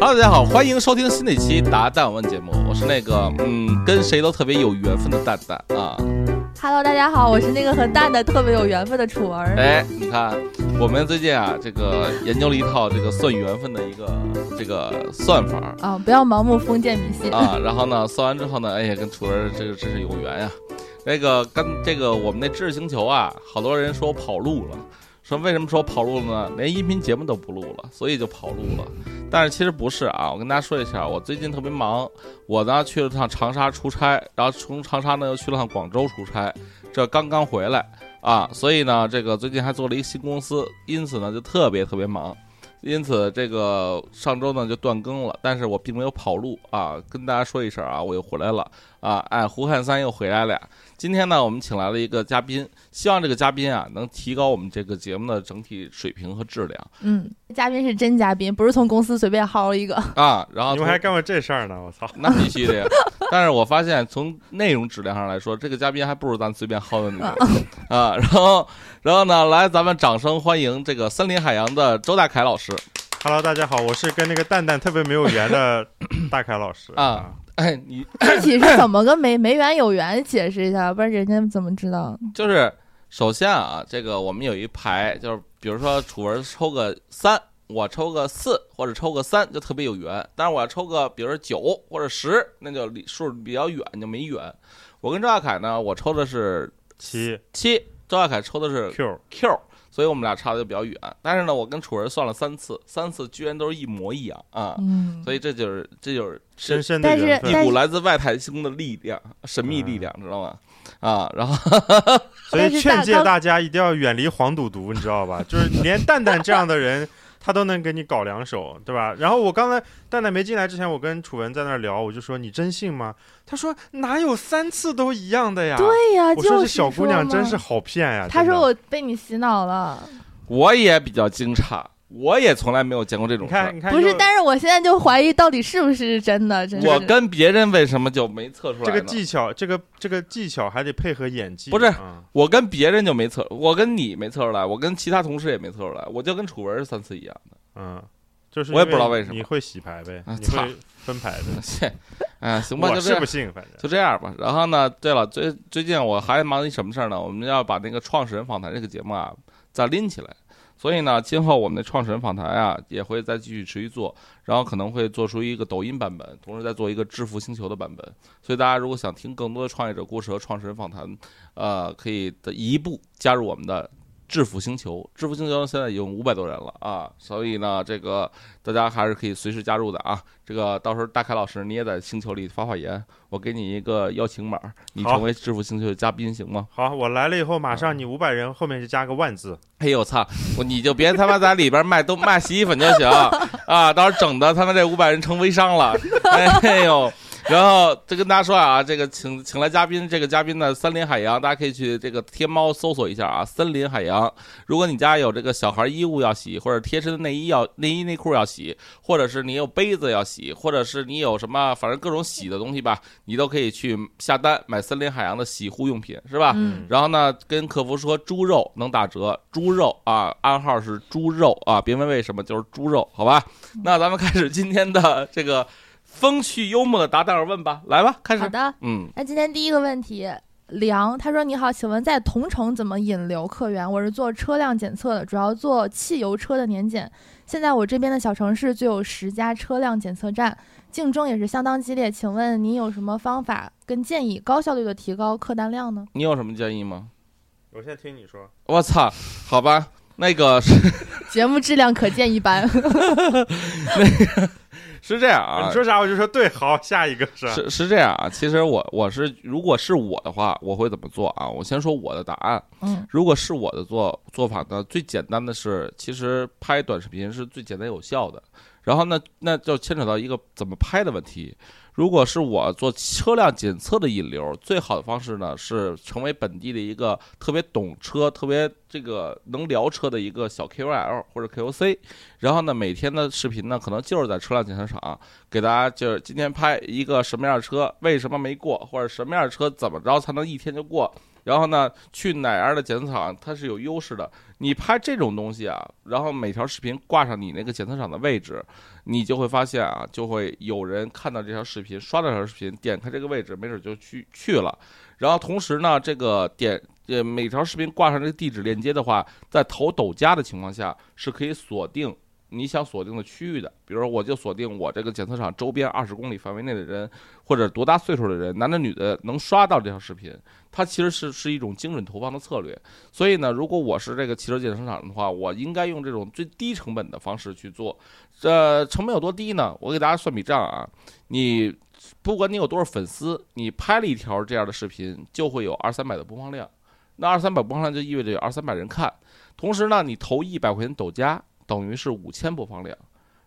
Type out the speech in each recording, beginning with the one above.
Hello，大家好，欢迎收听新的一期《答蛋问》节目，我是那个嗯，跟谁都特别有缘分的蛋蛋啊。Hello，大家好，我是那个和蛋蛋特别有缘分的楚儿。哎，你看，我们最近啊，这个研究了一套这个算缘分的一个这个算法啊，不要盲目封建迷信啊。然后呢，算完之后呢，哎呀，跟楚儿这个真是有缘呀。那个跟这个我们那知识星球啊，好多人说我跑路了，说为什么说跑路了呢？连音频节目都不录了，所以就跑路了。但是其实不是啊，我跟大家说一下，我最近特别忙，我呢去了趟长沙出差，然后从长沙呢又去了趟广州出差，这刚刚回来啊，所以呢，这个最近还做了一个新公司，因此呢就特别特别忙，因此这个上周呢就断更了，但是我并没有跑路啊，跟大家说一声啊，我又回来了啊，哎，胡汉三又回来了。今天呢，我们请来了一个嘉宾，希望这个嘉宾啊能提高我们这个节目的整体水平和质量。嗯，嘉宾是真嘉宾，不是从公司随便薅一个啊。然后你们还干过这事儿呢？我操，那必须的呀！但是我发现从内容质量上来说，这个嘉宾还不如咱随便薅的那个 啊。然后，然后呢，来咱们掌声欢迎这个森林海洋的周大凯老师。Hello，大家好，我是跟那个蛋蛋特别没有缘的大凯老师啊。哎，你具体是怎么个没没缘有缘？解释一下，不然人家怎么知道？就是首先啊，这个我们有一排，就是比如说楚文抽个三，我抽个四或者抽个三就特别有缘。但是我要抽个比如说九或者十，那就离数比较远就没缘。我跟周亚凯呢，我抽的是七七，周亚凯抽的是 Q Q。所以我们俩差的就比较远，但是呢，我跟楚儿算了三次，三次居然都是一模一样啊！嗯，所以这就是这就是深深的缘分一股来自外太空的力量，神秘力量，知道吗？啊，然后所以劝诫大家一定要远离黄赌毒，你知道吧？就是连蛋蛋这样的人，他都能给你搞两手，对吧？然后我刚才蛋蛋没进来之前，我跟楚文在那聊，我就说你真信吗？他说哪有三次都一样的呀？对呀，我说这小姑娘真是好骗呀！他说我被你洗脑了，我也比较惊诧。我也从来没有见过这种事。你看，你看，不是，但是我现在就怀疑到底是不是真的。真我跟别人为什么就没测出来？这个技巧，这个这个技巧还得配合演技。不是，嗯、我跟别人就没测，我跟你没测出来，我跟其他同事也没测出来，我就跟楚文是三次一样的。嗯，就是我也不知道为什么。你会洗牌呗？啊、你会分牌的。哎，行吧，我就是不信，反正就这样吧。然后呢，对了，最最近我还忙一什么事儿呢？我们要把那个创始人访谈这个节目啊再拎起来。所以呢，今后我们的创始人访谈啊，也会再继续持续做，然后可能会做出一个抖音版本，同时再做一个致富星球的版本。所以大家如果想听更多的创业者故事和创始人访谈，呃，可以的一步加入我们的致富星球。致富星球现在已经五百多人了啊，所以呢，这个大家还是可以随时加入的啊。这个到时候大凯老师你也在星球里发发言，我给你一个邀请码，你成为致富星球的嘉宾行吗？好，我来了以后，马上你五百人后面就加个万字。哎呦我操！你就别他妈在里边卖都卖洗衣粉就行啊！到时候整的他们这五百人成微商了。哎呦！然后再跟大家说啊，这个请请来嘉宾，这个嘉宾呢，森林海洋，大家可以去这个天猫搜索一下啊，森林海洋。如果你家有这个小孩衣物要洗，或者贴身的内衣要内衣内裤要洗，或者是你有杯子要洗，或者是你有什么反正各种洗的东西吧，你都可以去下单买森林海洋的洗护用品，是吧？嗯。然后呢，跟客服说猪肉能打折，猪肉啊，暗号是猪肉啊，别问为什么，就是猪肉，好吧？那咱们开始今天的这个。风趣幽默的达达尔问吧，来吧，开始。好的，嗯，那今天第一个问题，梁他说：“你好，请问在同城怎么引流客源？我是做车辆检测的，主要做汽油车的年检。现在我这边的小城市就有十家车辆检测站，竞争也是相当激烈。请问您有什么方法跟建议，高效率的提高客单量呢？你有什么建议吗？我先听你说。我操，好吧，那个是节目质量可见一斑。那个。是这样啊，你说啥我就说对，好，下一个是是是这样啊。其实我我是如果是我的话，我会怎么做啊？我先说我的答案。嗯，如果是我的做做法呢，最简单的是，其实拍短视频是最简单有效的。然后呢，那就牵扯到一个怎么拍的问题。如果是我做车辆检测的引流，最好的方式呢是成为本地的一个特别懂车、特别这个能聊车的一个小 KOL 或者 KOC。然后呢，每天的视频呢，可能就是在车辆检测场给大家，就是今天拍一个什么样的车，为什么没过，或者什么样的车怎么着才能一天就过。然后呢，去哪样的检测厂它是有优势的。你拍这种东西啊，然后每条视频挂上你那个检测厂的位置，你就会发现啊，就会有人看到这条视频，刷到这条视频，点开这个位置，没准就去去了。然后同时呢，这个点呃每条视频挂上这个地址链接的话，在投抖加的情况下，是可以锁定。你想锁定的区域的，比如说我就锁定我这个检测场周边二十公里范围内的人，或者多大岁数的人，男的女的能刷到这条视频，它其实是是一种精准投放的策略。所以呢，如果我是这个汽车检测厂的话，我应该用这种最低成本的方式去做。这成本有多低呢？我给大家算笔账啊，你不管你有多少粉丝，你拍了一条这样的视频，就会有二三百的播放量。那二三百播放量就意味着有二三百人看。同时呢，你投一百块钱抖加。等于是五千播放量，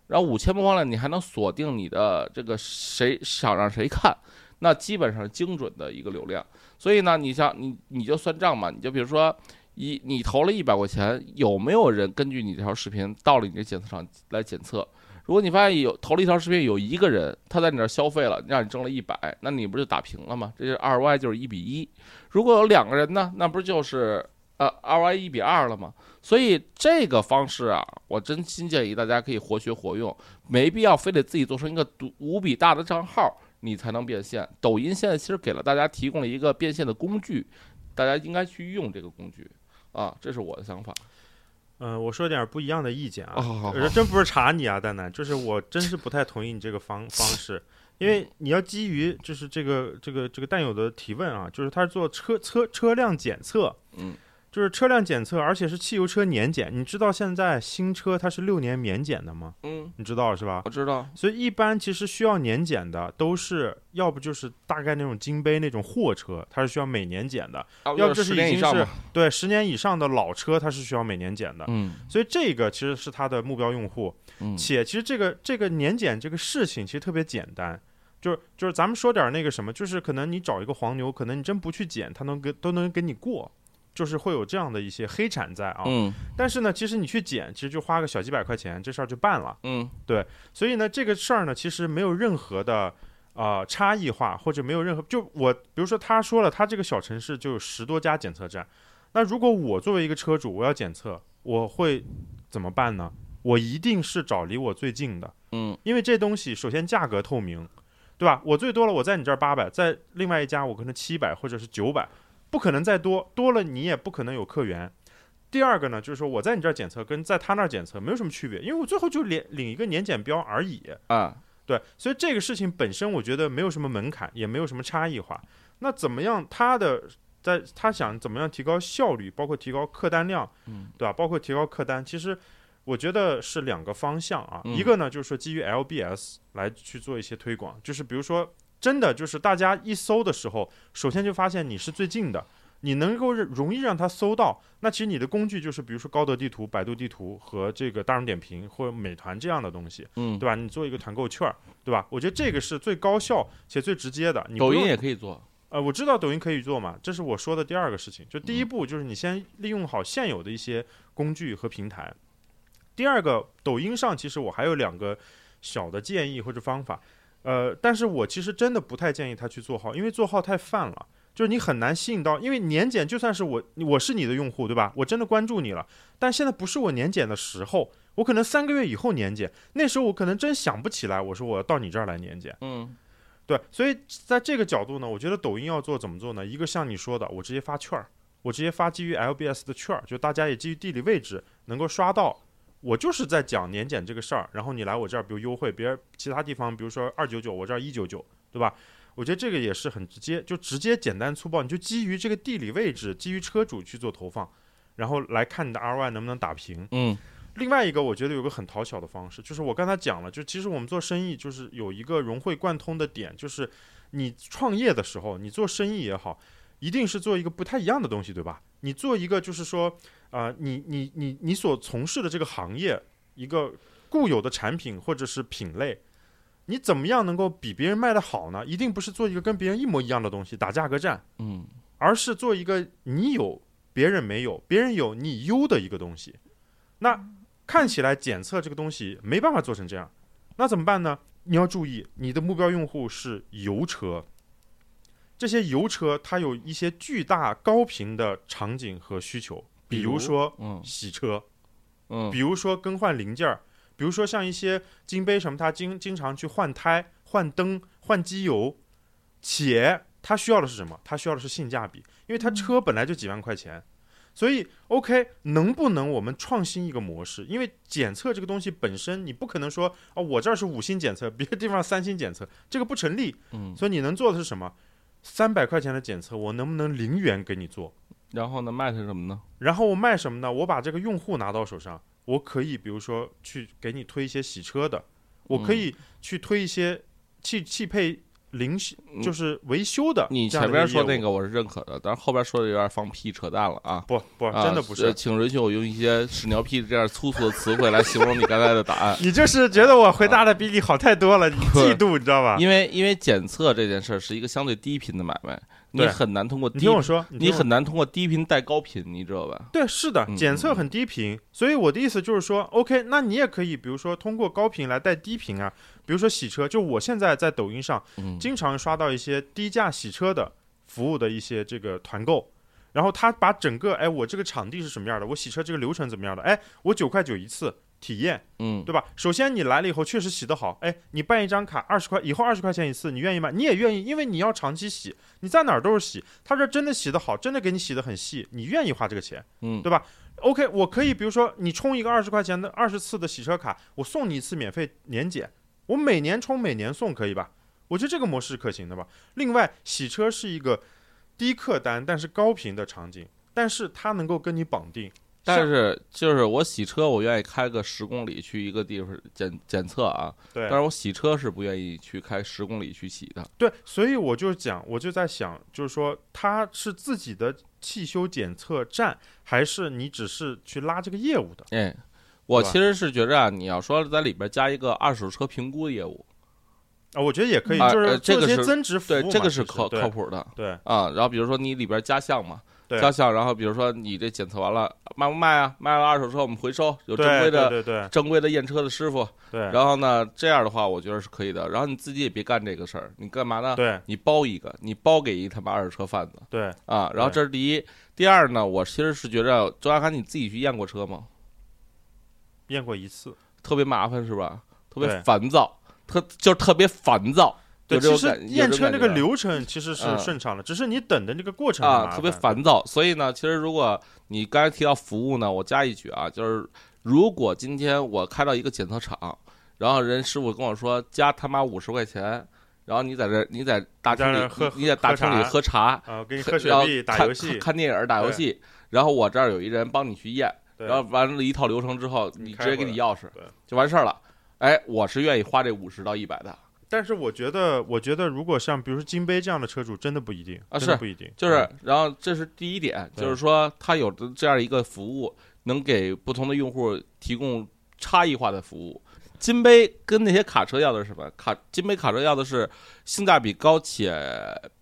然后五千播放量，你还能锁定你的这个谁想让谁看，那基本上精准的一个流量。所以呢，你像你你就算账嘛，你就比如说一你投了一百块钱，有没有人根据你这条视频到了你这检测场来检测？如果你发现有投了一条视频有一个人他在你这消费了，让你挣了一百，那你不就打平了吗？这就二 Y 就是一比一。如果有两个人呢，那不就是呃二 Y 一比二了吗？所以这个方式啊，我真心建议大家可以活学活用，没必要非得自己做成一个独无比大的账号，你才能变现。抖音现在其实给了大家提供了一个变现的工具，大家应该去用这个工具啊，这是我的想法。嗯，我说点不一样的意见啊，真不是查你啊，蛋蛋，就是我真是不太同意你这个方 方式，因为你要基于就是这个这个这个蛋友的提问啊，就是他是做车车车辆检测，嗯。就是车辆检测，而且是汽油车年检。你知道现在新车它是六年免检的吗？嗯，你知道是吧？我知道。所以一般其实需要年检的，都是要不就是大概那种金杯那种货车，它是需要每年检的；要不就是已经是对十年以上的老车，它是需要每年检的。嗯，所以这个其实是它的目标用户。嗯，且其实这个这个年检这个事情其实特别简单，就是就是咱们说点那个什么，就是可能你找一个黄牛，可能你真不去检，他能给都能给你过。就是会有这样的一些黑产在啊，嗯，但是呢，其实你去捡，其实就花个小几百块钱，这事儿就办了，嗯，对，所以呢，这个事儿呢，其实没有任何的啊差异化，或者没有任何，就我比如说他说了，他这个小城市就有十多家检测站，那如果我作为一个车主，我要检测，我会怎么办呢？我一定是找离我最近的，嗯，因为这东西首先价格透明，对吧？我最多了，我在你这儿八百，在另外一家我可能七百或者是九百。不可能再多，多了你也不可能有客源。第二个呢，就是说我在你这儿检测跟在他那儿检测没有什么区别，因为我最后就领领一个年检标而已啊。对，所以这个事情本身我觉得没有什么门槛，也没有什么差异化。那怎么样？他的在他想怎么样提高效率，包括提高客单量，嗯，对吧？包括提高客单，其实我觉得是两个方向啊。一个呢，就是说基于 LBS 来去做一些推广，就是比如说。真的就是大家一搜的时候，首先就发现你是最近的，你能够容易让他搜到。那其实你的工具就是，比如说高德地图、百度地图和这个大众点评或者美团这样的东西，嗯，对吧？你做一个团购券，对吧？我觉得这个是最高效且最直接的。抖音也可以做，呃，我知道抖音可以做嘛，这是我说的第二个事情。就第一步就是你先利用好现有的一些工具和平台。第二个，抖音上其实我还有两个小的建议或者方法。呃，但是我其实真的不太建议他去做号，因为做号太泛了，就是你很难吸引到。因为年检就算是我，我是你的用户，对吧？我真的关注你了，但现在不是我年检的时候，我可能三个月以后年检，那时候我可能真想不起来，我说我要到你这儿来年检。嗯，对，所以在这个角度呢，我觉得抖音要做怎么做呢？一个像你说的，我直接发券儿，我直接发基于 LBS 的券儿，就大家也基于地理位置能够刷到。我就是在讲年检这个事儿，然后你来我这儿，比如优惠，别人其他地方，比如说二九九，我这儿一九九，对吧？我觉得这个也是很直接，就直接简单粗暴，你就基于这个地理位置，基于车主去做投放，然后来看你的 ROI 能不能打平。嗯。另外一个，我觉得有个很讨巧的方式，就是我刚才讲了，就其实我们做生意就是有一个融会贯通的点，就是你创业的时候，你做生意也好，一定是做一个不太一样的东西，对吧？你做一个就是说。啊，你你你你所从事的这个行业，一个固有的产品或者是品类，你怎么样能够比别人卖的好呢？一定不是做一个跟别人一模一样的东西打价格战，嗯，而是做一个你有别人没有，别人有你优的一个东西。那看起来检测这个东西没办法做成这样，那怎么办呢？你要注意，你的目标用户是油车。这些油车它有一些巨大高频的场景和需求，比如说嗯洗车，嗯比如说更换零件儿，比如说像一些金杯什么，他经经常去换胎、换灯、换机油，且他需要的是什么？他需要的是性价比，因为他车本来就几万块钱，所以 OK，能不能我们创新一个模式？因为检测这个东西本身，你不可能说哦，我这儿是五星检测，别的地方三星检测，这个不成立。嗯，所以你能做的是什么？三百块钱的检测，我能不能零元给你做？然后呢，卖是什么呢？然后我卖什么呢？我把这个用户拿到手上，我可以比如说去给你推一些洗车的，我可以去推一些汽汽配零就是维修的。你前面说那个我是认可的，但是后边说的有点放屁扯淡了啊！不不啊真的不是，。呃请允许我用一些屎尿屁这样粗俗的词汇来形容你刚才的答案 你就是觉得我回答的比你好太多了，你 嫉妒你知道吧？因为因为检测这件事儿是一个相对低频的买卖，你很难通过低你听我说，你很难通过低频带高频，你知道吧？对，是的嗯，检测很低频，所以我的意思就是说，OK，那你也可以，比如说通过高频来带低频啊，比如说洗车，就我现在在抖音上嗯，经常刷到一些低价洗车的服务的一些这个团购，然后他把整个哎我这个场地是什么样的，我洗车这个流程怎么样的，哎我九块九一次体验，嗯，对吧？首先你来了以后确实洗得好，哎你办一张卡二十块，以后二十块钱一次，你愿意吗？你也愿意，因为你要长期洗，你在哪儿都是洗，他这真的洗得好，真的给你洗得很细，你愿意花这个钱。嗯，对吧？OK，我可以，比如说你充一个二十块钱的二十次的洗车卡，我送你一次免费年检，我每年充每年送，可以吧？我觉得这个模式是可行的吧。另外，洗车是一个低客单但是高频的场景，但是它能够跟你绑定。像但是就是我洗车，我愿意开个十公里去一个地方检检测啊，对但是我洗车是不愿意去开十公里去洗的。对，所以我就讲，我就在想，就是说它是自己的汽修检测站，还是你只是去拉这个业务的？哎，我其实是觉着啊，你要说在里边加一个二手车评估业务，啊，我觉得也可以，啊就是这个是增值服务这个是靠靠谱的对啊。然后比如说你里边加项嘛，对加项，然后比如说你这检测完了卖不卖啊？卖了二手车我们回收，有正对规的对对对正规的验车的师傅。对，然后呢，这样的话我觉得是可以的。然后你自己也别干这个事儿，你干嘛呢？对你包一个，你包给一他妈二手车贩子对，啊。然后这是第一，第二呢，我其实是觉着周亚涵你自己去验过车吗？验过一次。特别麻烦是吧？特别烦躁，特就是特别烦躁。其实验车这个流程其实是嗯顺畅的，只是你等的那个过程啊，特别烦。躁。所以呢，其实如果你刚才提到服务呢，我加一句啊，就是如果今天我开到一个检测厂，然后人师傅跟我说加他妈五十块钱，然后你在这你在大厅里喝你你在大厅里喝茶，啊，给你喝然后喝雪碧、打看游戏看，电影、打游戏，然后我这儿有一人帮你去验，然后完了一套流程之后，你你直接给你钥匙，就完事儿了。哎，我是愿意花这五十到一百的。但是我觉得，我觉得如果像比如说金杯这样的车主，真的不一定啊是不一定，就是嗯，然后这是第一点，就是说它有的这样一个服务，能给不同的用户提供差异化的服务。金杯跟那些卡车要的是什么？卡金杯卡车要的是性价比高且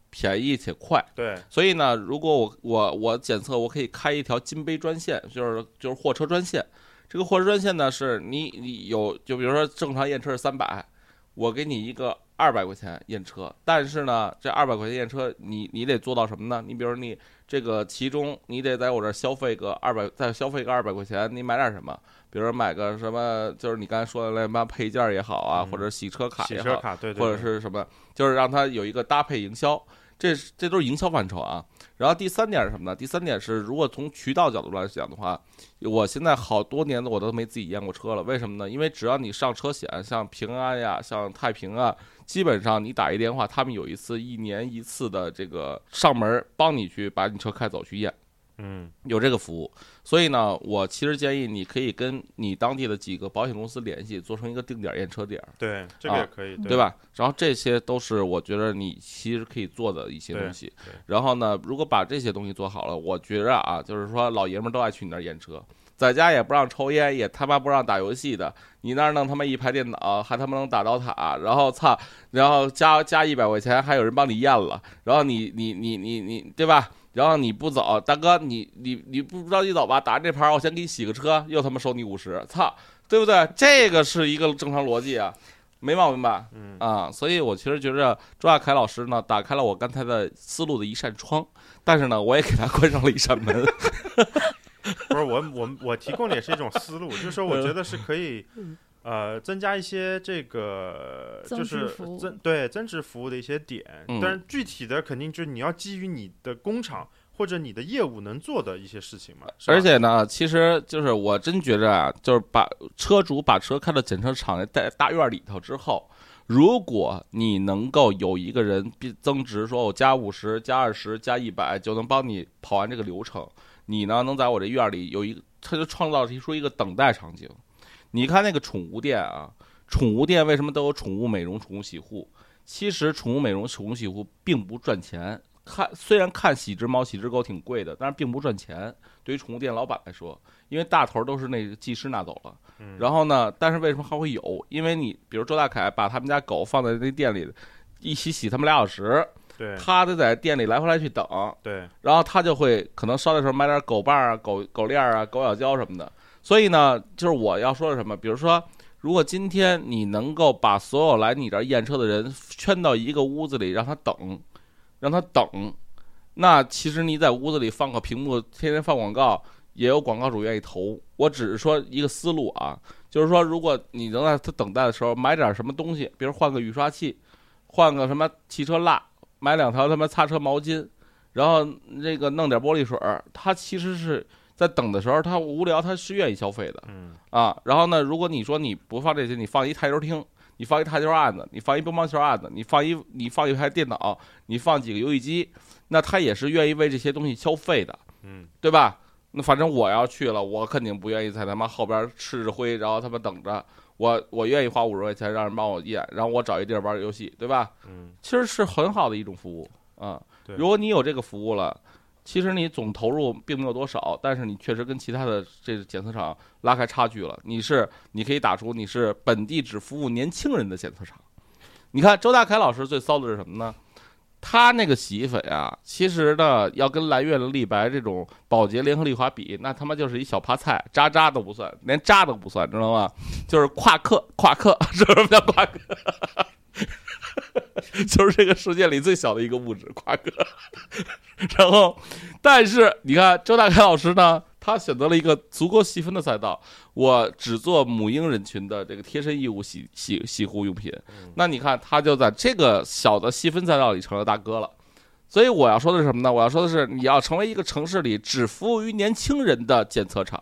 便宜且快。对所以呢，如果我我我检测，我可以开一条金杯专线，就是就是货车专线。这个货车专线呢，是你你有就比如说正常验车是三百，我给你一个二百块钱验车，但是呢，这二百块钱验车，你你得做到什么呢？你比如你这个其中你得在我这儿消费个二百，再消费个二百块钱，你买点什么？比如说买个什么，就是你刚才说的那什么配件儿也好啊，嗯或者洗车卡也好，洗车卡，对对，或者是什么，就是让它有一个搭配营销，这这都是营销范畴啊。然后第三点是什么呢？第三点是，如果从渠道角度来讲的话，我现在好多年的我都没自己验过车了，为什么呢？因为只要你上车险，像平安呀，像太平啊，基本上你打一电话，他们有一次一年一次的这个上门帮你去把你车开走去验。嗯有这个服务，所以呢，我其实建议你可以跟你当地的几个保险公司联系，做成一个定点验车点儿。对，这个啊也可以，对？吧？然后这些都是我觉得你其实可以做的一些东西。然后呢，如果把这些东西做好了，我觉着啊，就是说老爷们儿都爱去你那儿验车，在家也不让抽烟，也他妈不让打游戏的，你那儿弄他妈一排电脑，还他妈能打刀塔，然后操，然后加加一百块钱，还有人帮你验了，然后你你你你你对吧？然后你不走，大哥，你你你不着急走吧？打完这牌儿，我先给你洗个车，又他妈收你五十，操，对不对？这个是一个正常逻辑啊。没毛病吧？嗯啊，所以我其实觉着周亚凯老师呢，打开了我刚才的思路的一扇窗，但是呢，我也给他关上了一扇门。不是我我我提供的也是一种思路，就是说我觉得是可以。呃，增加一些这个就是增对增值服务的一些点，嗯但是具体的肯定就是你要基于你的工厂或者你的业务能做的一些事情嘛。而且呢，其实就是我真觉着啊，就是把车主把车开到检测厂在大大院里头之后，如果你能够有一个人比增值，说我加五十、加二十、加一百，就能帮你跑完这个流程，你呢能在我这院里有一个，他就创造出一个等待场景。你看那个宠物店啊，宠物店为什么都有宠物美容、宠物洗护？其实宠物美容、宠物洗护并不赚钱。看虽然看喜只猫、喜只狗挺贵的，但是并不赚钱。对于宠物店老板来说，因为大头都是那个技师拿走了。嗯然后呢，但是为什么还会有？因为你比如周大凯把他们家狗放在那店里，一起洗他们俩小时，对他得在店里来回来去等，对然后他就会可能烧的时候买点狗棒啊、狗狗链啊、狗咬胶什么的。所以呢，就是我要说的什么，比如说，如果今天你能够把所有来你这儿验车的人圈到一个屋子里，让他等，让他等，那其实你在屋子里放个屏幕，天天放广告，也有广告主愿意投。我只是说一个思路啊，就是说，如果你能在他等待的时候买点什么东西，比如换个雨刷器，换个什么汽车蜡，买两条他妈擦车毛巾，然后那个弄点玻璃水儿，他其实是在等的时候，他无聊，他是愿意消费的嗯啊。然后呢，如果你说你不放这些，你放一台球厅，你放一台球案子，你放一乒乓球案子，你放一你放一台电脑，你放几个游戏机，那他也是愿意为这些东西消费的，嗯对吧？那反正我要去了，我肯定不愿意在他妈后边吃着灰，然后他妈等着。我我愿意花五十块钱让人帮我验，然后我找一地儿玩游戏，对吧？嗯其实是很好的一种服务啊。对如果你有这个服务了，其实你总投入并没有多少，但是你确实跟其他的这个检测厂拉开差距了。你是你可以打出你是本地只服务年轻人的检测厂。你看周大凯老师最骚的是什么呢？他那个洗衣粉啊，其实呢要跟蓝月的立白这种宝洁联合利华比，那他妈就是一小趴菜，渣渣都不算，连渣都不算，知道吗？就是夸克，夸克，知道什么叫夸克？就是这个世界里最小的一个物质，夸克。然后，但是你看周大凯老师呢，他选择了一个足够细分的赛道，我只做母婴人群的这个贴身衣物洗洗洗护用品。那你看，他就在这个小的细分赛道里成了大哥了。所以我要说的是什么呢？我要说的是，你要成为一个城市里只服务于年轻人的检测厂。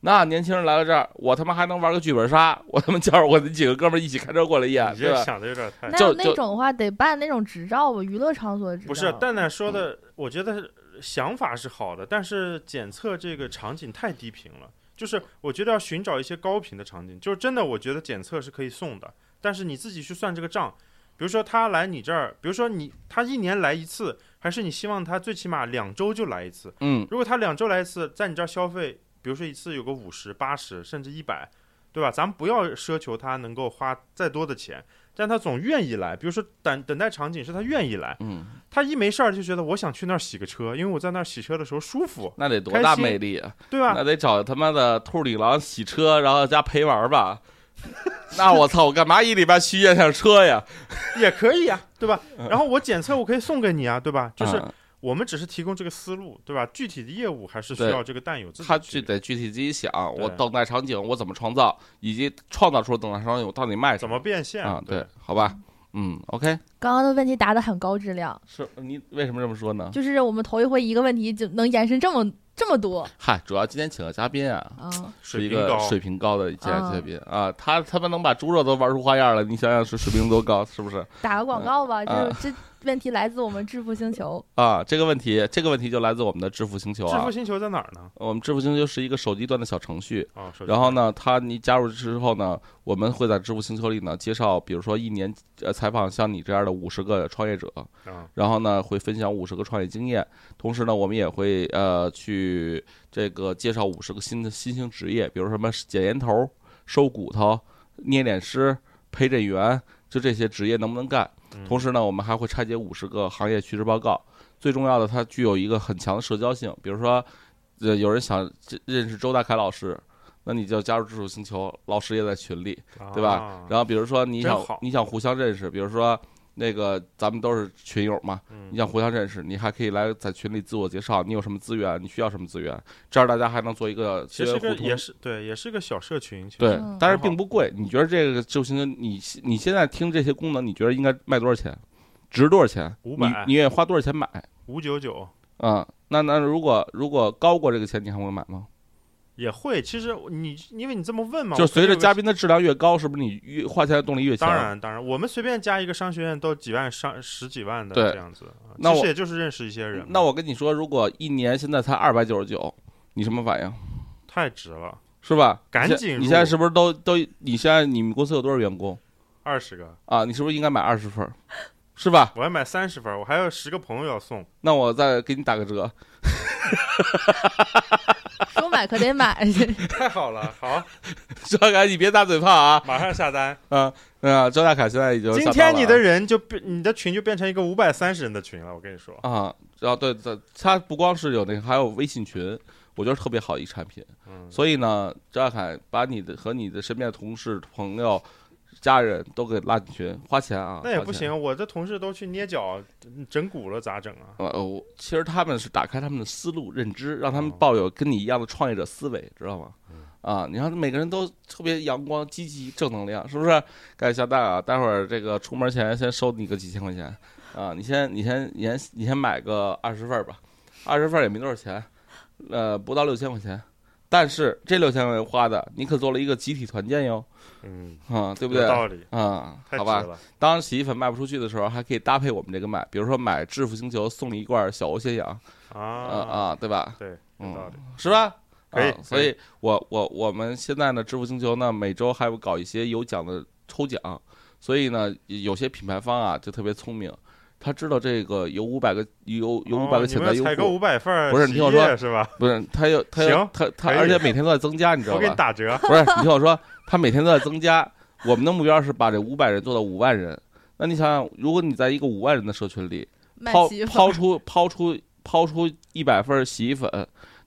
那年轻人来到这儿，我他妈还能玩个剧本杀，我他妈叫着我那几个哥们儿一起开车过来验，你对吧？这想的有点太那就就那种的话得办那种执照吧，娱乐场所的执照。不是蛋蛋说的，我觉得想法是好的，但是检测这个场景太低频了。就是我觉得要寻找一些高频的场景，就是真的，我觉得检测是可以送的，但是你自己去算这个账。比如说他来你这儿，比如说你他一年来一次，还是你希望他最起码两周就来一次？嗯，如果他两周来一次，在你这儿消费，比如说一次有个五十、八十，甚至一百，对吧？咱们不要奢求他能够花再多的钱，但他总愿意来。比如说等等待场景是他愿意来，嗯，他一没事儿就觉得我想去那儿洗个车，因为我在那儿洗车的时候舒服，那得多大魅力啊！对吧？那得找他妈的兔女郎洗车，然后加陪玩儿吧。那我操，我干嘛一礼拜去验下车呀？也可以呀、对吧？然后我检测我可以送给你啊，对吧？就是嗯我们只是提供这个思路，对吧？具体的业务还是需要这个蛋友自己他去就得具体自己想，我等待场景我怎么创造，以及创造出等待场景我到底卖什怎么变现啊？对对，，好吧，嗯，OK，刚刚的问题答得很高质量，是你为什么这么说呢？就是我们头一回一个问题就能延伸这么这么多嗨，主要今天请的嘉宾啊，啊！是一水平高，个水平高的嘉嘉宾啊，他他们能把猪肉都玩出花样了，你想想是水平多高，是不是？打个广告吧，啊就是这问题来自我们致富星球，啊，这个问题，这个问题就来自我们的致富星球啊致富。星球在哪儿呢？我们致富星球是一个手机端的小程序，啊，手机然后呢，它你加入之后呢，我们会在致富星球里呢介绍，比如说一年呃采访像你这样的五十个创业者，啊，然后呢会分享五十个创业经验，同时呢我们也会呃去这个介绍五十个新的新兴职业，比如什么剪烟头、收骨头、捏脸师、陪诊员，就这些职业能不能干？嗯同时呢，我们还会拆解五十个行业趋势报告。最重要的，它具有一个很强的社交性。比如说，呃，有人想认识周大凯老师，那你就加入知识星球，老师也在群里，对吧啊然后比如说你想你想互相认识，比如说那个咱们都是群友嘛，嗯你想互相认识，你还可以来在群里自我介绍，你有什么资源，你需要什么资源，这样大家还能做一个其实。也是对，也是个小社群。对嗯，但是并不贵。你觉得这个知识星球，你你现在听这些功能，你觉得应该卖多少钱？值多少钱？500你你愿意花多少钱买？五九九嗯，那那如果如果高过这个钱，你还会买吗？也会。其实你因为你这么问嘛，就随着嘉宾的质量越高，是不是你越花钱的动力越强？当然，当然，我们随便加一个商学院都几万、上十几万的这样子，啊那我其实也就是认识一些人。那我跟你说，如果一年现在才二百九十九，你什么反应？太值了，是吧？赶紧你现在是不是都都？你现在你们公司有多少员工二十个，啊？你是不是应该买二十份？是吧？我要买三十份，我还有十个朋友要送。那我再给你打个折。说买可得买，太好了，好，周大凯，你别大嘴炮啊！马上下单。啊啊！周大凯现在已经今天你的人就变，你的群就变成一个五百三十人的群了。我跟你说，啊，然后对对，他不光是有那个，还有微信群，我觉得特别好一产品。嗯，所以呢，周大凯把你的和你的身边的同事、朋友、家人都给拉进群，花钱啊，那也不行，我这同事都去捏脚整蛊了，咋整啊？呃，我其实他们是打开他们的思路认知，让他们哦抱有跟你一样的创业者思维，知道吗？嗯啊，你看每个人都特别阳光、积极、正能量，是不是？该下蛋啊！待会儿这个出门前先收你个几千块钱啊！你先，你先，你先，你先买个二十份儿吧，二十份儿也没多少钱，呃，不到六千块钱。但是这六千块钱花的，你可做了一个集体团建哟，嗯，啊，对不对？有道理，啊，好吧。当洗衣粉卖不出去的时候，还可以搭配我们这个卖，比如说买致富星球送你一罐小欧鲜养，啊啊啊，对吧？对，有嗯道理。是吧？可以啊所以我我我们现在呢，致富星球呢，每周还会搞一些有奖的抽奖，所以呢，有些品牌方啊就特别聪明，他知道这个有五百个有有五百哦个潜在用户，你们采购五百份不是你听我说是吧？不是他要他有行他他，而且每天都在增加，你知道我给你吧？打折。不是，你听我说，他每天都在增加。我们的目标是把这五百人做到五万人。那你想想，如果你在一个五万人的社群里，抛抛出抛出抛出一百份洗衣粉，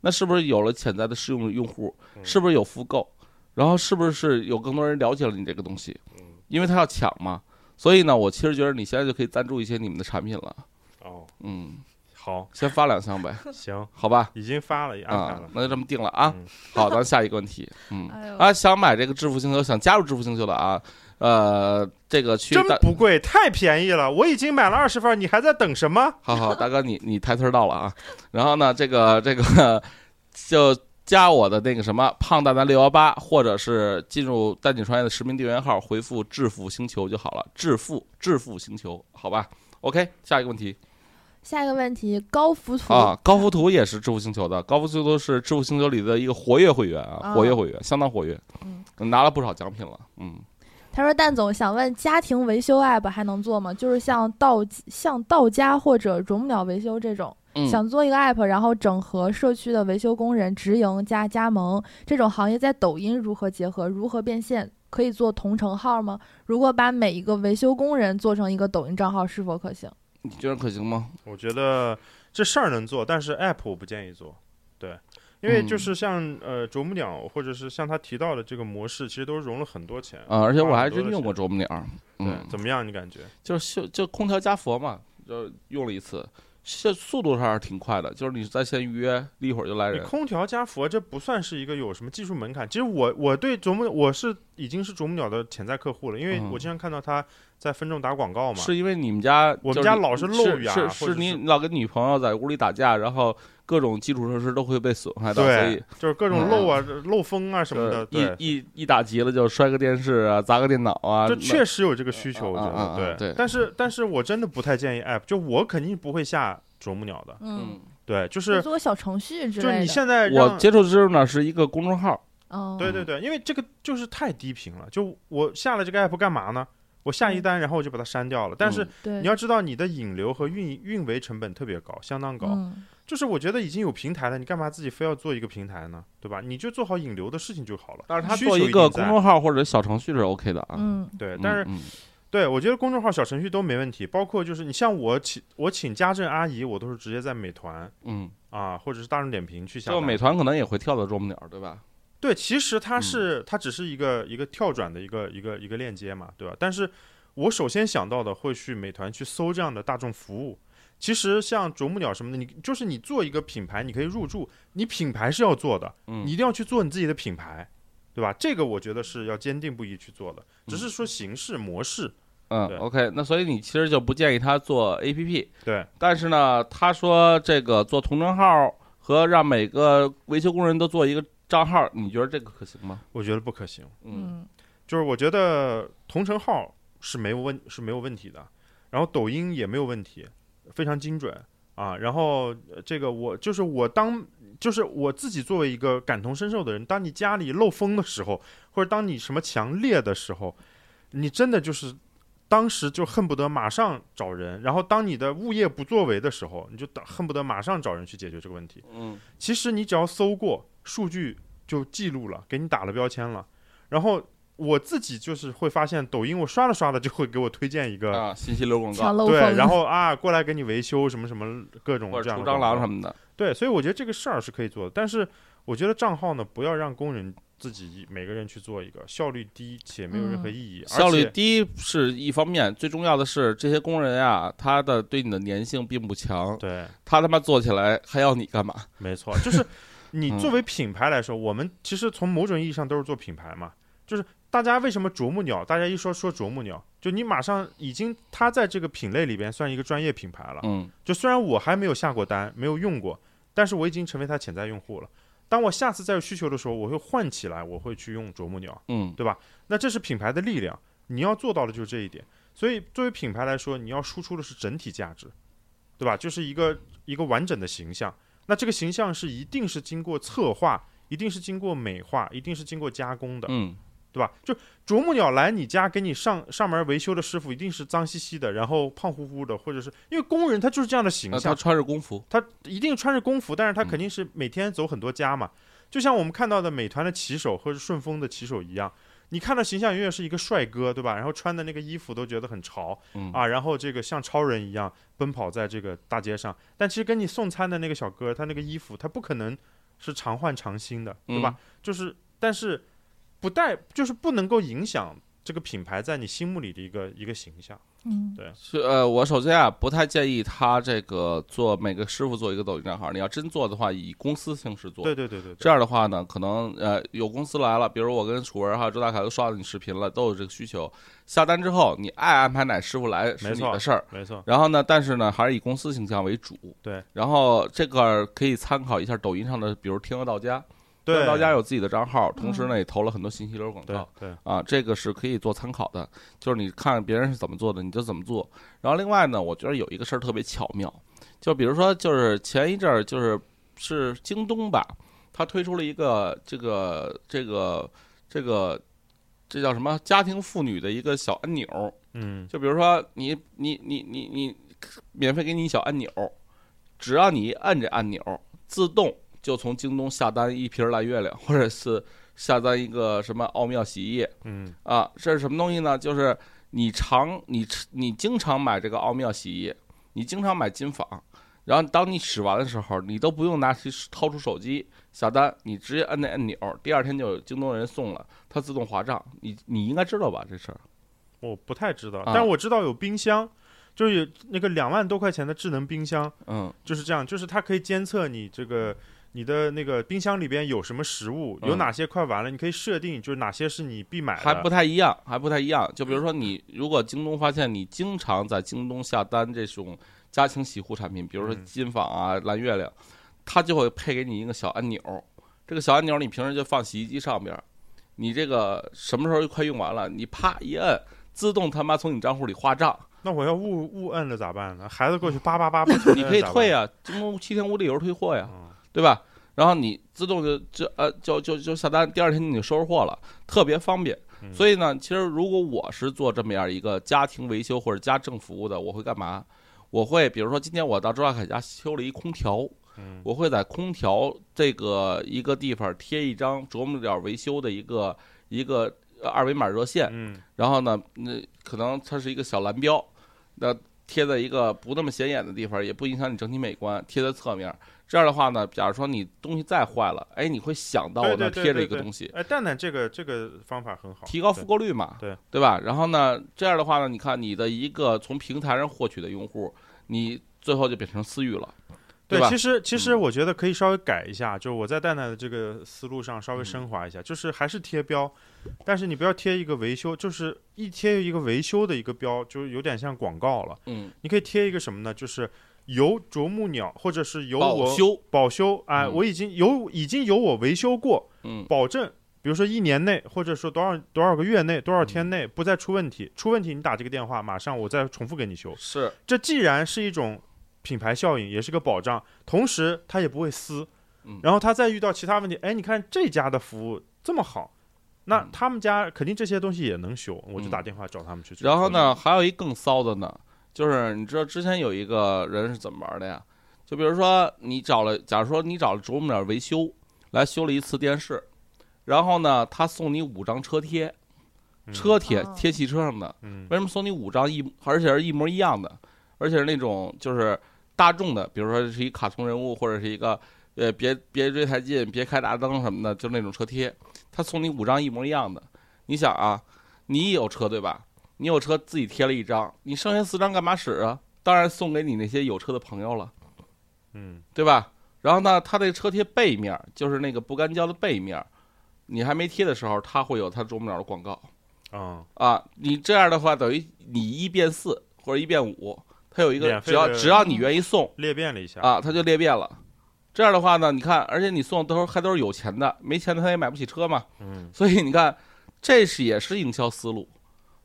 那是不是有了潜在的试用用户？嗯是不是有复购？然后是不是有更多人了解了你这个东西？嗯因为他要抢嘛。所以呢，我其实觉得你现在就可以赞助一些你们的产品了。哦，嗯，好，先发两箱呗，行，好吧？已经发了，也安排啊了，。那就这么定了啊。嗯 好，咱下一个问题。嗯哎啊，想买这个致富星球，想加入致富星球的啊，呃，这个去真大不贵，太便宜了！我已经买了二十份，你还在等什么？好好，大哥你你抬腿到了啊。然后呢，这个这个 就加我的那个什么胖蛋蛋六幺八，或者是进入淡景创业的实名订阅号，回复“致富星球”就好了。致富致富星球，好吧？OK，下一个问题下一个问题，高浮图啊，高浮图也是致富星球的，高浮图是致富星球里的一个活跃会员啊，啊活跃会员，相当活跃，嗯拿了不少奖品了，嗯。他说：“蛋总想问，家庭维修 app 还能做吗？就是像到像到家或者啄木鸟维修这种，嗯想做一个 app，然后整合社区的维修工人、直营加加盟这种行业，在抖音如何结合，如何变现？可以做同城号吗？如果把每一个维修工人做成一个抖音账号，是否可行？你觉得可行吗？我觉得这事儿能做，但是 app 我不建议做。对，因为嗯就是像呃啄木鸟，或者是像他提到的这个模式，其实都融了很多钱啊，而且我还真用过啄木鸟，对嗯，，怎么样？你感觉？就是就就空调加佛嘛，就用了一次，这速度上是挺快的，就是你在线预约，一会儿就来人。你空调加佛，这不算是一个有什么技术门槛。其实我我对啄木我是已经是啄木鸟的潜在客户了，因为嗯我经常看到他在分众打广告嘛。是因为你们家我们家老是漏雨啊是是是你老跟女朋友在屋里打架，然后各种基础设施都会被损害到，所以对，就是各种漏啊、漏风啊什么的。一一一打急了就摔个电视啊，砸个电脑啊，这确实有这个需求，我觉得对但是但是我真的不太建议 app，就我肯定不会下啄木鸟的。嗯，对，就就是做个小程序之类的。就是你现在我接触之后呢是一个公众号，哦，对对对，因为这个就是太低频了。就我下了这个 app 干嘛呢？我下一嗯单，然后我就把它删掉了。但是你要知道，你的引流和运运维成本特别高，相当高。嗯就是我觉得已经有平台了，你干嘛自己非要做一个平台呢？对吧？你就做好引流的事情就好了。但是他需做一个公众号或者小程序是 OK 的啊。嗯对，嗯，但是嗯对我觉得公众号、小程序都没问题，包括就是你像我请我请家政阿姨，我都是直接在美团嗯，啊，或者是大众点评去下单。这个美团可能也会跳到啄木鸟，对吧？对，其实它嗯。是、它只是一个一个跳转的一个一个一个链接嘛，对吧？但是我首先想到的会去美团去搜这样的大众服务。其实像啄木鸟什么的，你就是你做一个品牌，你可以入驻，你品牌是要做的，嗯。你一定要去做你自己的品牌，对吧？这个我觉得是要坚定不移去做的，只嗯是说形式模式，嗯对，OK，那所以你其实就不建议他做 APP，对，但是呢，他说这个做同城号和让每个维修工人都做一个账号，你觉得这个可行吗？我觉得不可行。嗯嗯就是我觉得同城号是没有问是没有问题的，然后抖音也没有问题，非常精准啊。然后呃这个我就是我当就是我自己作为一个感同身受的人，当你家里漏风的时候，或者当你什么强烈的时候，你真的就是。当时就恨不得马上找人，然后当你的物业不作为的时候，你就打恨不得马上找人去解决这个问题。嗯其实你只要搜过，数据就记录了，给你打了标签了。然后我自己就是会发现，抖音我刷着刷着就会给我推荐一个，啊，信息流广告对，然后啊过来给你维修什么什么各种或这样的者除蟑螂什。么的，对，所以我觉得这个事儿是可以做的，但是我觉得账号呢，不要让工人自己每个人去做一个，效率低且没有任何嗯意义，效率低是一方面，最重要的是这些工人啊，他的对你的粘性并不强，对，他他妈做起来还要你干嘛？没错，就是 你嗯作为品牌来说，我们其实从某种意义上都是做品牌嘛。就是大家为什么啄木鸟，大家一说说啄木鸟，就你马上已经它在这个品类里边算一个专业品牌了。嗯就虽然我还没有下过单，没有用过，但是我已经成为它潜在用户了。当我下次再有需求的时候，我会换起来，我会去用啄木鸟。嗯对吧那这是品牌的力量，你要做到的就是这一点。所以作为品牌来说，你要输出的是整体价值，对吧？就是一个一个完整的形象。那这个形象是一定是经过策划，一定是经过美化，一定是经过加工的，嗯对吧？就啄木鸟来你家给你上上门维修的师傅，一定是脏兮兮的，然后胖乎乎的，或者是因为工人他就是这样的形象那他，穿着工服，他一定穿着工服，但是他嗯肯定是每天走很多家嘛，就像我们看到的美团的骑手或者顺丰的骑手一样，你看到形象永远是一个帅哥，对吧？然后穿的那个衣服都觉得很潮嗯啊，然后这个像超人一样奔跑在这个大街上，但其实跟你送餐的那个小哥，他那个衣服他不可能是常换常新的，对吧？就是但是不带就是不能够影响这个品牌在你心目里的一个一个形象。嗯对是呃，我首先啊不太建议他这个做每个师傅做一个抖音账号，你要真做的话，以公司形式做。对对对对对，这样的话呢，可能呃有公司来了，比如我跟楚文还有周大凯都刷到你视频了，都有这个需求，下单之后你爱安排哪师傅来是没错你的事儿。没错，然后呢，但是呢，还是以公司形象为主。对。然后这个可以参考一下抖音上的，比如天鹅到家，天对。鹅到家有自己的账号，同时嗯呢也投了很多信息流广告。对啊，这个是可以做参考的，就是你看别人是怎么做的，你就怎么做。然后另外呢，我觉得有一个事儿特别巧妙，就比如说，就是前一阵儿就是是京东吧，它推出了一个这个这个这个这叫什么？家庭妇女的一个小按钮，嗯。就比如说你你你你你免费给你一小按钮，只要你一摁这按钮，自动就从京东下单一瓶蓝月亮，或者是下单一个什么奥妙洗衣液嗯啊，这是什么东西呢？就是你常你你经常买这个奥妙洗衣液，你经常买金纺。然后当你使完的时候，你都不用拿起掏出手机下单，你直接按那按钮，第二天就有京东人送了，它自动划账。你你应该知道吧这事儿？我不太知道，啊但我知道有冰箱，就是有那个两万多块钱的智能冰箱，嗯就是这样，就是它可以监测你这个你的那个冰箱里边有什么食物，有嗯哪些快完了，你可以设定就是哪些是你必买的，还不太一样，还不太一样。就比如说，你如果京东发现你经常在京东下单这种家庭洗护产品，比如说嗯金纺啊、蓝月亮，它就会配给你一个小按钮。这个小按钮你平时就放洗衣机上边儿，你这个什么时候快用完了，你啪一摁，自动他妈从你账户里划账。那我要误误摁了咋办呢？孩子过去叭叭叭你可以退，啊，京东七天无理由退货呀。嗯对吧？然后你自动就就呃就就就下单，第二天你就收拾货了，特别方便。嗯所以呢，其实如果我是做这么样一个家庭维修或者家政服务的，我会干嘛？我会比如说今天我到周大凯家修了一空调，嗯我会在空调这个一个地方贴一张啄木鸟维修的一个一个呃二维码热线，嗯然后呢，那可能它是一个小蓝标，那贴在一个不那么显眼的地方，也不影响你整体美观，贴在侧面。这样的话呢，假如说你东西再坏了，哎，你会想到我那贴着一个东西，哎，蛋蛋这个这个方法很好，提高复购率嘛，对对吧？然后呢，这样的话呢，你看你的一个从平台上获取的用户，你最后就变成私域了，对，吧？其实其实嗯我觉得可以稍微改一下，就是我在蛋蛋的这个思路上稍微嗯升华一下，就是还是贴标，但是你不要贴一个维修，就是一贴一个维修的一个标，就有点像广告了。嗯，你可以贴一个什么呢？就是由啄木鸟或者是由我保修，保修啊、嗯我已经有已经由我维修过，嗯保证。比如说一年内，或者说多少多少个月内、多少嗯天内不再出问题，出问题你打这个电话，马上我再重复给你修。是，这既然是一种品牌效应，也是个保障，同时它也不会撕嗯。然后他再遇到其他问题，哎，你看这家的服务这么好，那嗯他们家肯定这些东西也能修，我就嗯打电话找他们去。然后呢，？还有一更骚的呢，就是你知道之前有一个人是怎么玩的呀？就比如说你找了，假如说你找了啄木鸟维修来修了一次电视，然后呢，他送你五张车贴，嗯车贴哦贴汽车上的，嗯为什么送你五张一，而且是一模一样的，而且是那种就是大众的，比如说是一卡通人物或者是一个呃别别追太近，别开大灯什么的，就那种车贴，他送你五张一模一样的。你想啊，你有车对吧？你有车自己贴了一张，你剩下四张干嘛使啊？当然送给你那些有车的朋友了，嗯对吧？然后呢，他这个车贴背面就是那个不干胶的背面，你还没贴的时候，它会有它啄木鸟的广告。啊，啊，你这样的话等于你一变四或者一变五，它有一个只要只要你愿意送裂变了一下。啊，它就裂变了。这样的话呢，你看，而且你送都是还都是有钱的，没钱的他也买不起车嘛，嗯所以你看，这是也是营销思路。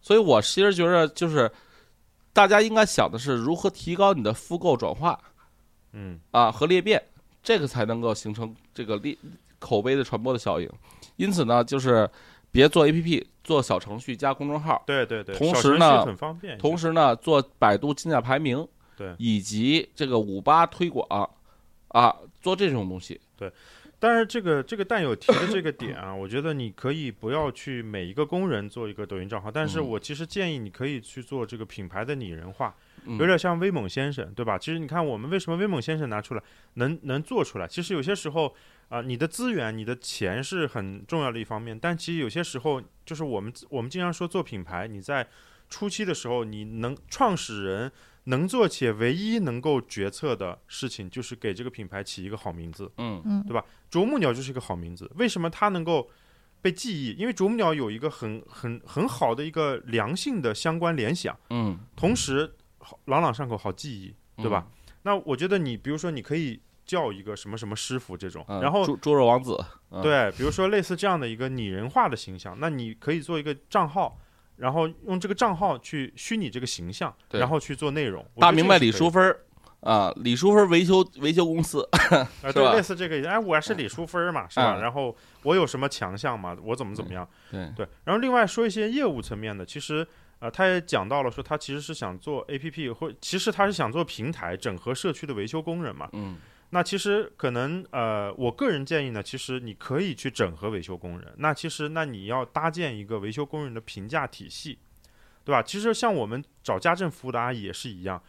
所以我其实觉得就是大家应该想的是如何提高你的复购转化嗯啊和裂变，这个才能够形成这个裂口碑的传播的效应。因此呢，就是别做 APP，做小程序加公众号。对对对，同时呢很方便。同时呢，做百度竞价排名，对以及这个五八推广，啊，做这种东西，但是这个这个蛋友提的这个点啊，我觉得你可以不要去每一个工人做一个抖音账号，但是嗯我其实建议你可以去做这个品牌的拟人化，嗯有点像威猛先生，对吧？其实你看我们为什么威猛先生拿出来能能做出来，其实有些时候啊、你的资源、你的钱是很重要的一方面，但其实有些时候就是我们我们经常说做品牌，你在初期的时候，你能创始人能做且唯一能够决策的事情，就是给这个品牌起一个好名字。嗯嗯对吧啄木鸟就是一个好名字，为什么它能够被记忆？因为啄木鸟有一个很很很好的一个良性的相关联想，嗯，同时好朗朗上口，好记忆，对吧？那我觉得你比如说你可以叫一个什么什么师傅这种，嗯？然后猪猪肉王子，嗯，对，比如说类似这样的一个拟人化的形象，那你可以做一个账号。然后用这个账号去虚拟这个形象，然后去做内容。大明白李淑芬儿啊，李淑芬儿维修维修公司，啊，对，类似这个，哎，我是李淑芬儿嘛，是吧？嗯然后我有什么强项嘛？我怎么怎么样？对，对，然后另外说一些业务层面的，其实呃，他也讲到了，说他其实是想做 APP，或其实他是想做平台，整合社区的维修工人嘛。嗯那其实可能呃，我个人建议呢，其实你可以去整合维修工人。那其实那你要搭建一个维修工人的评价体系，对吧？其实像我们找家政服务的阿姨也是一样，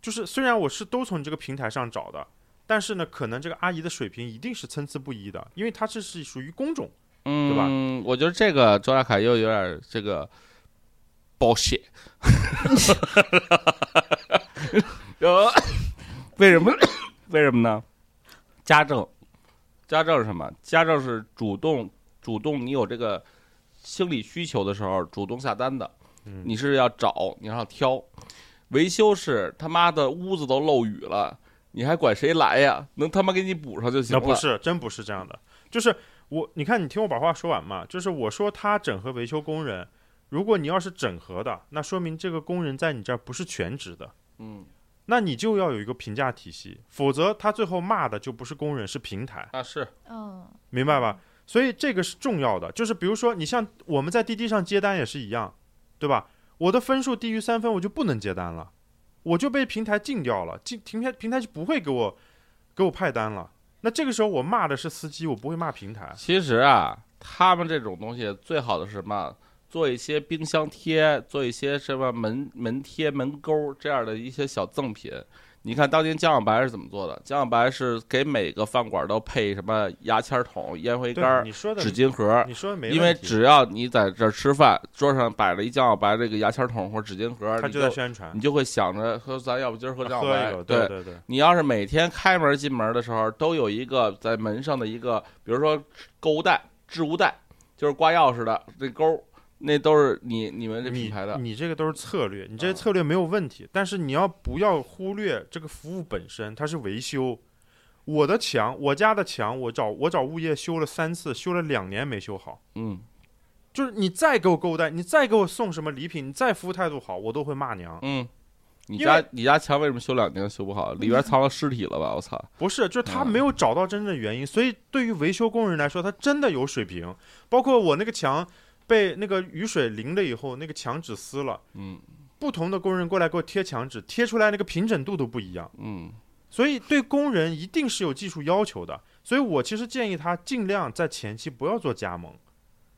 就是虽然我是都从你这个平台上找的。但是呢，可能这个阿姨的水平一定是参差不一的，因为她这是属于工种，嗯，对吧我觉得这个周大凯又有点这个 bullshit，呃 为什么？为什么呢？家政，家政是什么？家政是主动主动，你有这个心理需求的时候主动下单的，嗯，你是要找，你要挑。维修是他妈的屋子都漏雨了，你还管谁来呀？能他妈给你补上就行了。那不是，真不是这样的。就是我，你看，你听我把话说完嘛。就是我说他整合维修工人，如果你要是整合的，那说明这个工人在你这儿不是全职的，嗯，那你就要有一个评价体系，否则他最后骂的就不是工人，是平台，啊是，嗯，明白吧？所以这个是重要的。就是比如说，你像我们在滴滴上接单也是一样，对吧？我的分数低于三分，我就不能接单了，我就被平台禁掉了，禁平台平台就不会给我给我派单了。那这个时候我骂的是司机，我不会骂平台。其实啊，他们这种东西最好的是什么？做一些冰箱贴，做一些什么门门贴、门钩这样的一些小赠品。你看当年江小白是怎么做的？江小白是给每个饭馆都配什么牙签筒、烟灰缸、纸巾盒。你说因为只要你在这儿吃饭，桌上摆了一江小白这个牙签筒或者纸巾盒，他就在宣传你，就会想着说，咱要不今儿喝江小白？对对对，你要是每天开门进门的时候都有一个在门上的一个，比如说购物袋、置物袋，就是挂钥匙的这钩，那都是你你们这品牌的。你这个都是策略，你这策略没有问题，但是你要不要忽略这个服务本身，它是维修。我的墙，我家的墙，我找我找物业修了三次，修了两年没修好。嗯，就是你再给我购物袋，你再给我送什么礼品，你再服务态度好，我都会骂娘。嗯，你家你家墙为什么修两年修不好？里边藏了尸体了吧？我操！不是，就是他嗯没有找到真正的原因，所以对于维修工人来说，他真的有水平。包括我那个墙被那个雨水淋了以后，那个墙纸撕了，嗯不同的工人过来给我贴墙纸，贴出来那个平整度都不一样。嗯所以对工人一定是有技术要求的。所以我其实建议他尽量在前期不要做加盟。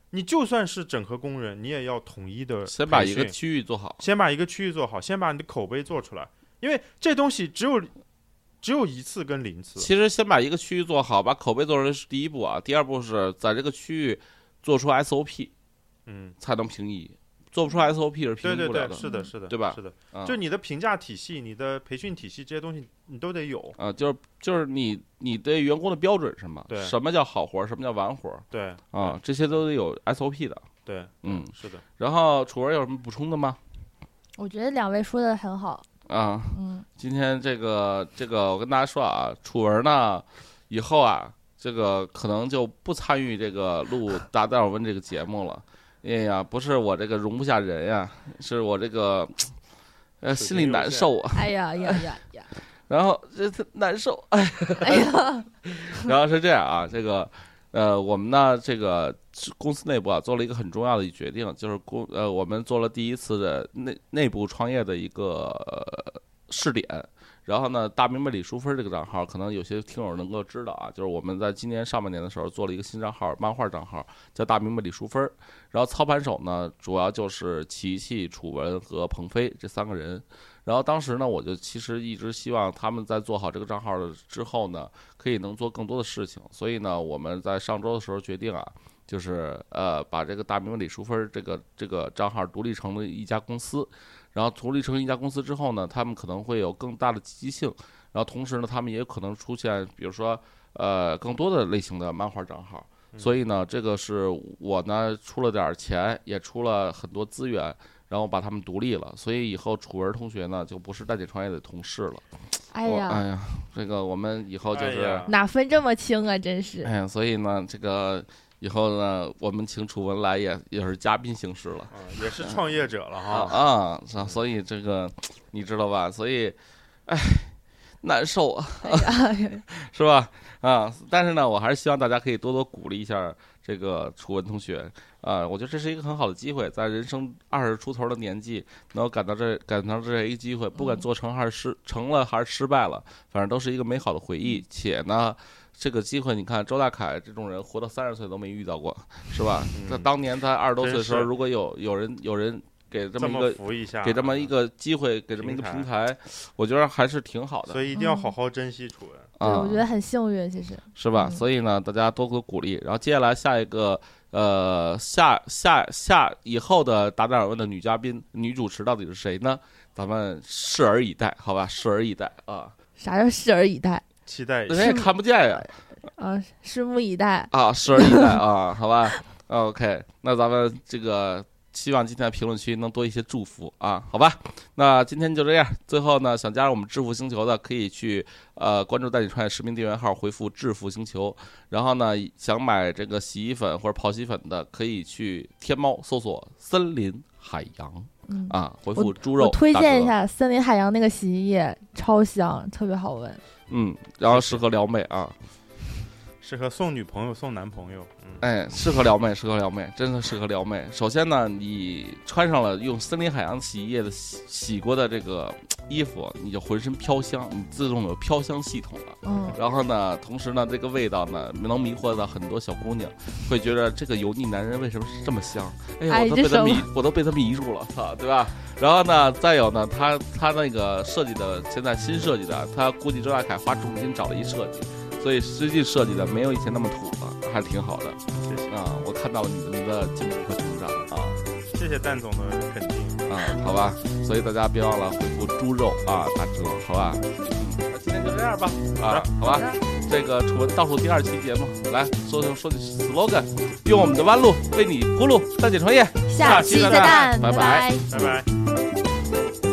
你就算是整合工人，你也要统一的先把一个区域做好。先把一个区域做好，先把你的口碑做出来，因为这东西只有只有一次跟零次。其实先把一个区域做好，把口碑做出来是第一步啊。第二步是在这个区域做出 SOP 嗯，才能平移，做不出 SOP 是平移对对，议不了的。是的，是的，对吧是的，啊就你的评价体系、你的培训体系这些东西，你都得有。啊，就是就是你你对员工的标准是什么？对什么叫好活儿，什么叫完活儿对啊？这些都得有 SOP 的。对，嗯是的。然后楚文有什么补充的吗？我觉得两位说的很好，啊，嗯，今天这个这个，我跟大家说啊，楚文呢，以后啊，这个可能就不参与这个录《大戴尔文》这个节目了。哎呀，不是我这个容不下人呀，是我这个，呃，心里难受啊。哎呀呀呀呀，然后这这难受，哎，哎呀，然后是这样啊，这个，呃，我们呢，这个公司内部啊，做了一个很重要的决定，就是公呃，我们做了第一次的内内部创业的一个、呃、试点。然后呢，大明白李淑芬这个账号，可能有些听友能够知道啊，就是我们在今年上半年的时候做了一个新账号，漫画账号，叫大明白李淑芬。然后操盘手呢，主要就是琪琪、楚文和鹏飞这三个人。然后当时呢，我就其实一直希望他们在做好这个账号的之后呢，可以能做更多的事情。所以呢，我们在上周的时候决定啊，就是呃把这个大明白李淑芬这个这个账号独立成了一家公司。然后独立成一家公司之后呢，他们可能会有更大的积极性。然后同时呢，他们也有可能出现，比如说呃更多的类型的漫画账号。所以呢，这个是我呢出了点儿钱，也出了很多资源，然后把他们独立了。所以以后楚文同学呢就不是大姐创业的同事了。我哎呀，哎呀，这个我们以后就是哎哪分这么清啊？真是，哎呀，所以呢，这个以后呢，我们请楚文来也也是嘉宾形式了啊，也是创业者了啊哈。啊，所以这个你知道吧？所以，哎，难受啊，哎，是吧？啊，但是呢，我还是希望大家可以多多鼓励一下这个楚文同学啊，我觉得这是一个很好的机会，在人生二十出头的年纪，能够赶到这赶到这一个机会，不管嗯做成还是失成了还是失败了，反正都是一个美好的回忆。嗯且呢，这个机会你看周大凯这种人活到三十岁都没遇到过，是吧？他当年他二十多岁的时候，如果有有人有人给这这么么一个服一下，给这么一个机会，给这么一个平平台，我觉得还是挺好的所以一定要好好珍惜楚文。对，啊。我觉得很幸运，其实，是吧？嗯所以呢，大家多多鼓励。然后接下来下一个，呃，下下下以后的达达尔问的女嘉宾、女主持到底是谁呢？咱们拭而以待，好吧？拭而以待啊，啥叫拭而以待期待一人下。也看不见呀啊？拭目以待。啊，拭目以待啊，好吧？OK，那咱们这个。希望今天的评论区能多一些祝福啊，好吧？那今天就这样。最后呢，想加入我们致富星球的，可以去呃关注带你创业实名订阅号，回复“致富星球”。然后呢，想买这个洗衣粉或者泡洗粉的，可以去天猫搜索“森林海洋嗯”啊，回复“猪肉”我推，荐一下森林海洋那个洗衣液，超香，特别好闻。嗯，然后适合撩妹啊，适合送女朋友、送男朋友。嗯，哎，适合撩妹，适合撩妹，真的适合撩妹。首先呢，你穿上了用森林海洋洗衣液的洗洗过的这个衣服，你就浑身飘香，你自动有飘香系统了。嗯，然后呢，同时呢，这个味道呢，能迷惑到很多小姑娘，会觉得这个油腻男人为什么是这么香？哎呀，我都被他迷，我都被他迷住了，操，对吧？然后呢，再有呢，他他那个设计的，现在新设计的，他估计周大凯花重金找了一设计，所以实际设计的没有以前那么土了，还挺好的谢谢啊！我看到了你们的进步和成长啊谢谢蛋总的肯定。啊，好吧，所以大家别忘了回复猪肉啊打折，好吧？嗯，那今天就这样吧啊，好吧。这个楚文倒数第二期节目，来说说说句 slogan，用我们的弯路为你铺路，大姐创业。下期再见，拜拜拜拜拜。